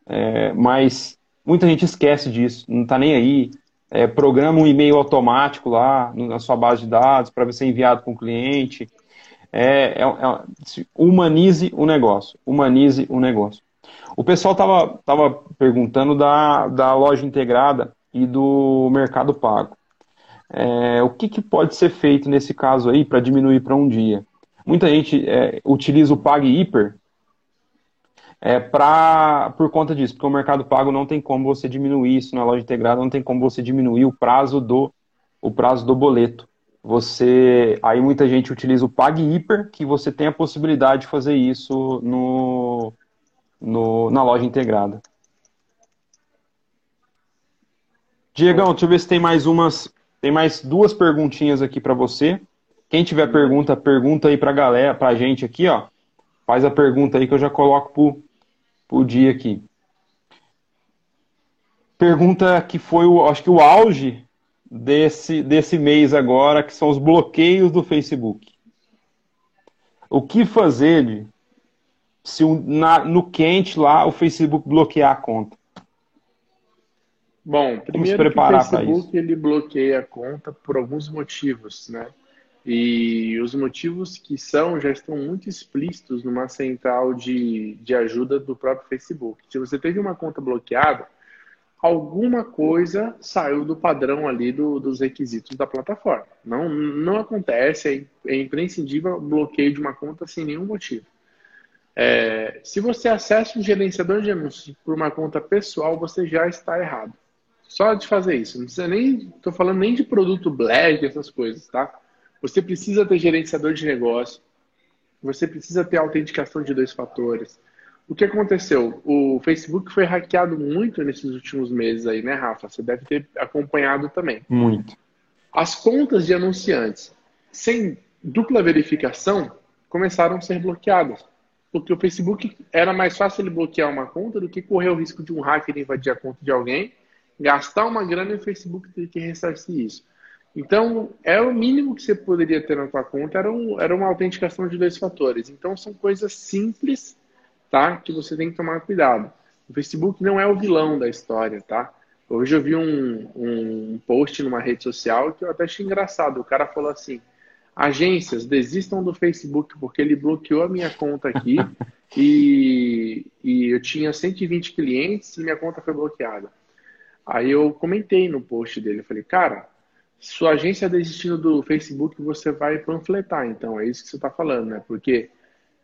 É, mas muita gente esquece disso, não está nem aí. É, programa um e-mail automático lá na sua base de dados para ser enviado para o cliente é, é, é, humanize o negócio. Humanize o negócio. O pessoal estava tava perguntando da, da loja integrada e do mercado pago. É, o que, que, pode ser feito nesse caso aí para diminuir para um dia? Muita gente é, utiliza o Pag Hiper é, pra, por conta disso, porque o mercado pago não tem como você diminuir isso na loja integrada, não tem como você diminuir o prazo do, o prazo do boleto você aí muita gente utiliza o Pag Hiper, que você tem a possibilidade de fazer isso no, no na loja integrada. Diegão, deixa eu ver se tem mais umas, tem mais duas perguntinhas aqui para você. Quem tiver pergunta, pergunta aí para galera, para a gente aqui, ó. Faz a pergunta aí que eu já coloco pro dia aqui. Pergunta que foi o, acho que o auge desse, desse mês agora, que são os bloqueios do Facebook. O que fazer se na, no quente lá o Facebook bloquear a conta? Bom, primeiro preparar que o Facebook ele bloqueia a conta por alguns motivos, né? E os motivos que são já estão muito explícitos numa central de, de ajuda do próprio Facebook. Se você teve uma conta bloqueada, alguma coisa saiu do padrão ali do, dos requisitos da plataforma. Não, não acontece, é, é imprescindível bloqueio de uma conta sem nenhum motivo. É, se você acessa um gerenciador de anúncios por uma conta pessoal, você já está errado. Só de fazer isso. Não precisa nem. Tô falando nem de produto black, essas coisas, tá? Você precisa ter gerenciador de negócio. Você precisa ter autenticação de dois fatores. O que aconteceu? O Facebook foi hackeado muito nesses últimos meses aí, né, Rafa? Você deve ter acompanhado também. Muito. As contas de anunciantes sem dupla verificação começaram a ser bloqueadas. Porque o Facebook era mais fácil ele bloquear uma conta do que correr o risco de um hacker invadir a conta de alguém, gastar uma grana e o Facebook ter que ressarcir isso. Então, é o mínimo que você poderia ter na sua conta, era, um, era uma autenticação de dois fatores. Então, são coisas simples, tá? Que você tem que tomar cuidado. O Facebook não é o vilão da história, tá? Hoje eu vi um, um post numa rede social que eu até achei engraçado. O cara falou assim: agências desistam do Facebook porque ele bloqueou a minha conta aqui e, e eu tinha 120 clientes e minha conta foi bloqueada. Aí eu comentei no post dele, eu falei, cara, sua agência desistindo do Facebook, você vai panfletar, então é isso que você está falando, né? Porque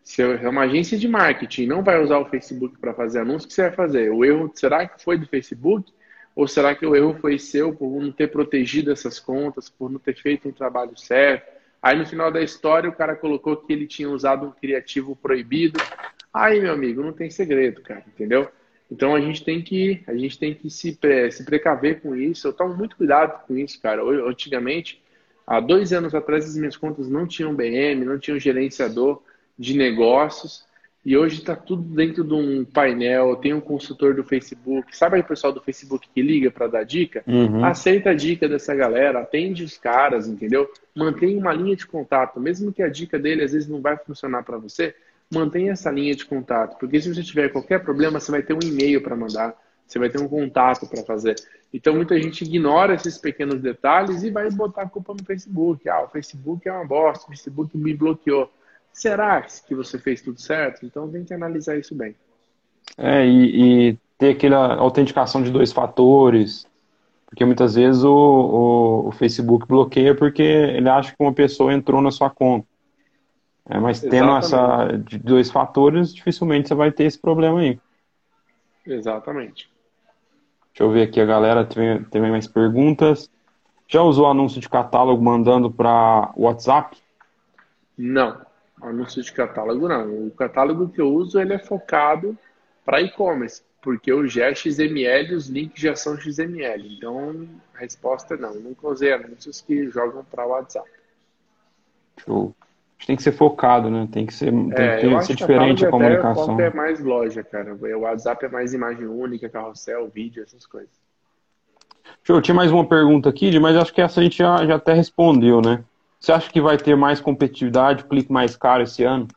se é uma agência de marketing não vai usar o Facebook para fazer anúncio, o que você vai fazer? O erro será que foi do Facebook? Ou será que o erro foi seu por não ter protegido essas contas, por não ter feito um trabalho certo? Aí no final da história o cara colocou que ele tinha usado um criativo proibido. Aí, meu amigo, não tem segredo, cara, entendeu? Então a gente tem que, a gente tem que se, se precaver com isso. Eu tomo muito cuidado com isso, cara. Eu, antigamente, há dois anos atrás, as minhas contas não tinham BM, não tinham gerenciador de negócios. E hoje está tudo dentro de um painel, tem um consultor do Facebook. Sabe aí o pessoal do Facebook que liga para dar dica? Uhum. Aceita a dica dessa galera, atende os caras, entendeu? Mantém uma linha de contato. Mesmo que a dica dele às vezes não vai funcionar para você, mantenha essa linha de contato. Porque se você tiver qualquer problema, você vai ter um e-mail para mandar, você vai ter um contato para fazer. Então muita gente ignora esses pequenos detalhes e vai botar a culpa no Facebook. Ah, o Facebook é uma bosta, o Facebook me bloqueou. Será que você fez tudo certo? Então tem que analisar isso bem. É, e, e ter aquela autenticação de dois fatores, porque muitas vezes o, o, o, Facebook bloqueia porque ele acha que uma pessoa entrou na sua conta. É, mas tendo essa de dois fatores, dificilmente você vai ter esse problema aí. Exatamente. Deixa eu ver aqui, a galera tem, tem mais perguntas. Já usou anúncio de catálogo mandando para WhatsApp? Não anúncio de catálogo não. O catálogo que eu uso ele é focado para e-commerce, porque o já é XML, os links já são XML. Então a resposta é não. Nunca usei anúncios que jogam para WhatsApp. Show. Tem que ser focado, né? Tem que ser, tem é, que ser diferente a comunicação. é mais loja, cara. O WhatsApp é mais imagem única, carrossel, vídeo, essas coisas. Show. Tinha mais uma pergunta aqui, mas acho que essa a gente já, já até respondeu, né? Você acha que vai ter mais competitividade, clique mais caro esse ano?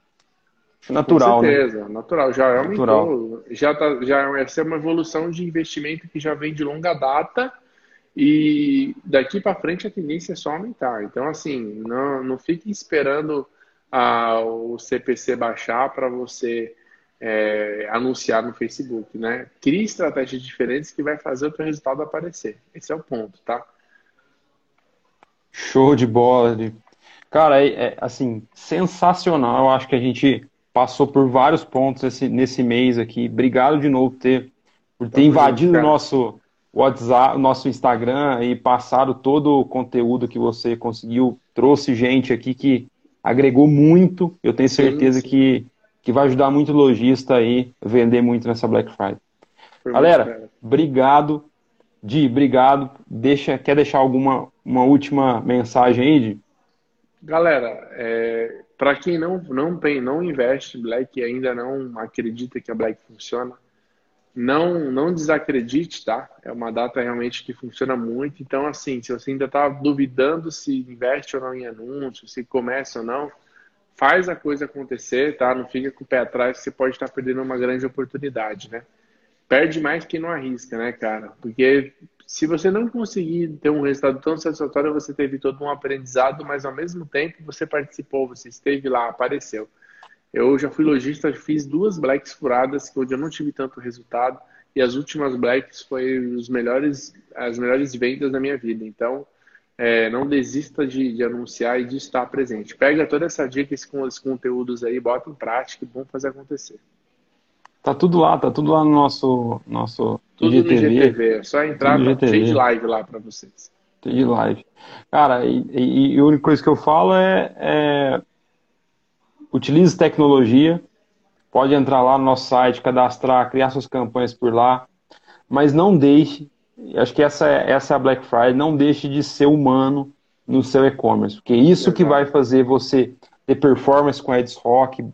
Natural, Com né? certeza, né? natural. Já aumentou. Natural. Já, tá, já essa é uma evolução de investimento que já vem de longa data e daqui para frente a tendência é só aumentar. Então, assim, não, não fique esperando a, o CPC baixar para você é, anunciar no Facebook, né? Crie estratégias diferentes que vai fazer o teu resultado aparecer. Esse é o ponto, tá? Show de bola. Cara, é, é, assim, sensacional. Eu acho que a gente passou por vários pontos esse, nesse mês aqui. Obrigado de novo ter, por ter invadido o nosso WhatsApp, nosso Instagram e passado todo o conteúdo que você conseguiu. Trouxe gente aqui que agregou muito. Eu tenho certeza sim, sim. Que, que vai ajudar muito o lojista aí a vender muito nessa Black Friday. Galera, obrigado. Di, obrigado. Deixa, quer deixar alguma uma última mensagem aí, Di? Galera, é, para quem não, não tem, não investe em Black e ainda não acredita que a Black funciona, não, não desacredite, tá? É uma data realmente que funciona muito. Então, assim, se você ainda está duvidando se investe ou não em anúncio, se começa ou não, faz a coisa acontecer, tá? Não fica com o pé atrás, você pode estar perdendo uma grande oportunidade, né? perde mais que não arrisca, né, cara? Porque se você não conseguir ter um resultado tão satisfatório, você teve todo um aprendizado, mas ao mesmo tempo você participou, você esteve lá, apareceu. Eu já fui lojista, fiz duas blacks furadas, onde eu não tive tanto resultado, e as últimas blacks foi os melhores, as melhores vendas da minha vida. Então, é, não desista de, de, anunciar e de estar presente. Pega toda essa dica, esses conteúdos aí, bota em prática e vamos fazer acontecer. Tá tudo lá, tá tudo lá no nosso, nosso Tudo IGTV, no GTV. É só entrar, pra, cheio de live lá para vocês. Cheio de live. Cara, e, e, e, a única coisa que eu falo é, é utilize tecnologia, pode entrar lá no nosso site, cadastrar, criar suas campanhas por lá, mas não deixe, acho que essa, é, essa é a Black Friday, não deixe de ser humano no seu e-commerce, porque isso que vai fazer você ter performance com Ads Rock,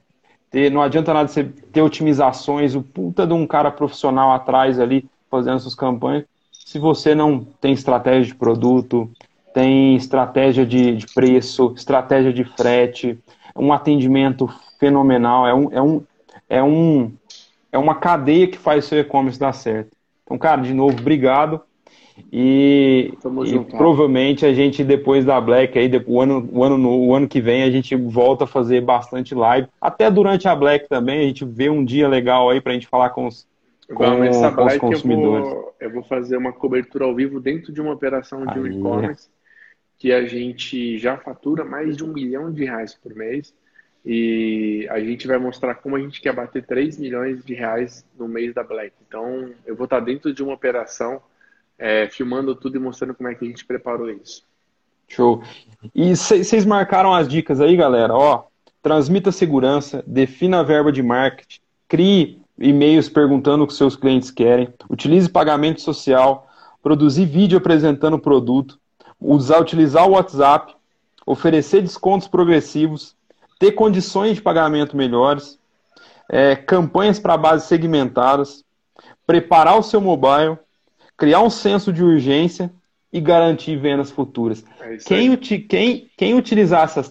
ter, não adianta nada você ter otimizações, o puta de um cara profissional atrás ali fazendo suas campanhas, se você não tem estratégia de produto, tem estratégia de, de preço, estratégia de frete, um atendimento fenomenal, é um, é um, é um é uma cadeia que faz o seu e-commerce dar certo. Então, cara, de novo, obrigado. E, e provavelmente a gente, depois da Black, aí, o, ano, o, ano, o ano que vem, a gente volta a fazer bastante live. Até durante a Black também, a gente vê um dia legal aí para a gente falar com os, com, Vamos, com os consumidores. Eu vou, eu vou, fazer uma cobertura ao vivo dentro de uma operação de e-commerce que a gente já fatura mais de um milhão de reais por mês. E a gente vai mostrar como a gente quer bater 3 milhões de reais no mês da Black. Então, eu vou estar dentro de uma operação, é, filmando tudo e mostrando como é que a gente preparou isso. Show. E vocês marcaram as dicas aí, galera? Ó, transmita segurança, defina a verba de marketing, crie e-mails perguntando o que seus clientes querem, utilize pagamento social, produzir vídeo apresentando o produto, usar, utilizar o WhatsApp, oferecer descontos progressivos, ter condições de pagamento melhores, é, campanhas para bases segmentadas, preparar o seu mobile, criar um senso de urgência e garantir vendas futuras. É quem, quem, quem, utilizar essas,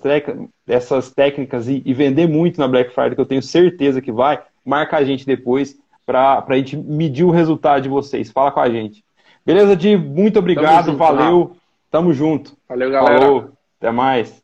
essas técnicas e, e, vender muito na Black Friday, que eu tenho certeza que vai, marca a gente depois para a gente medir o resultado de vocês. Fala com a gente. Beleza, Di? Muito obrigado, junto, valeu. Tamo junto. Valeu, galera. Falou. Até mais.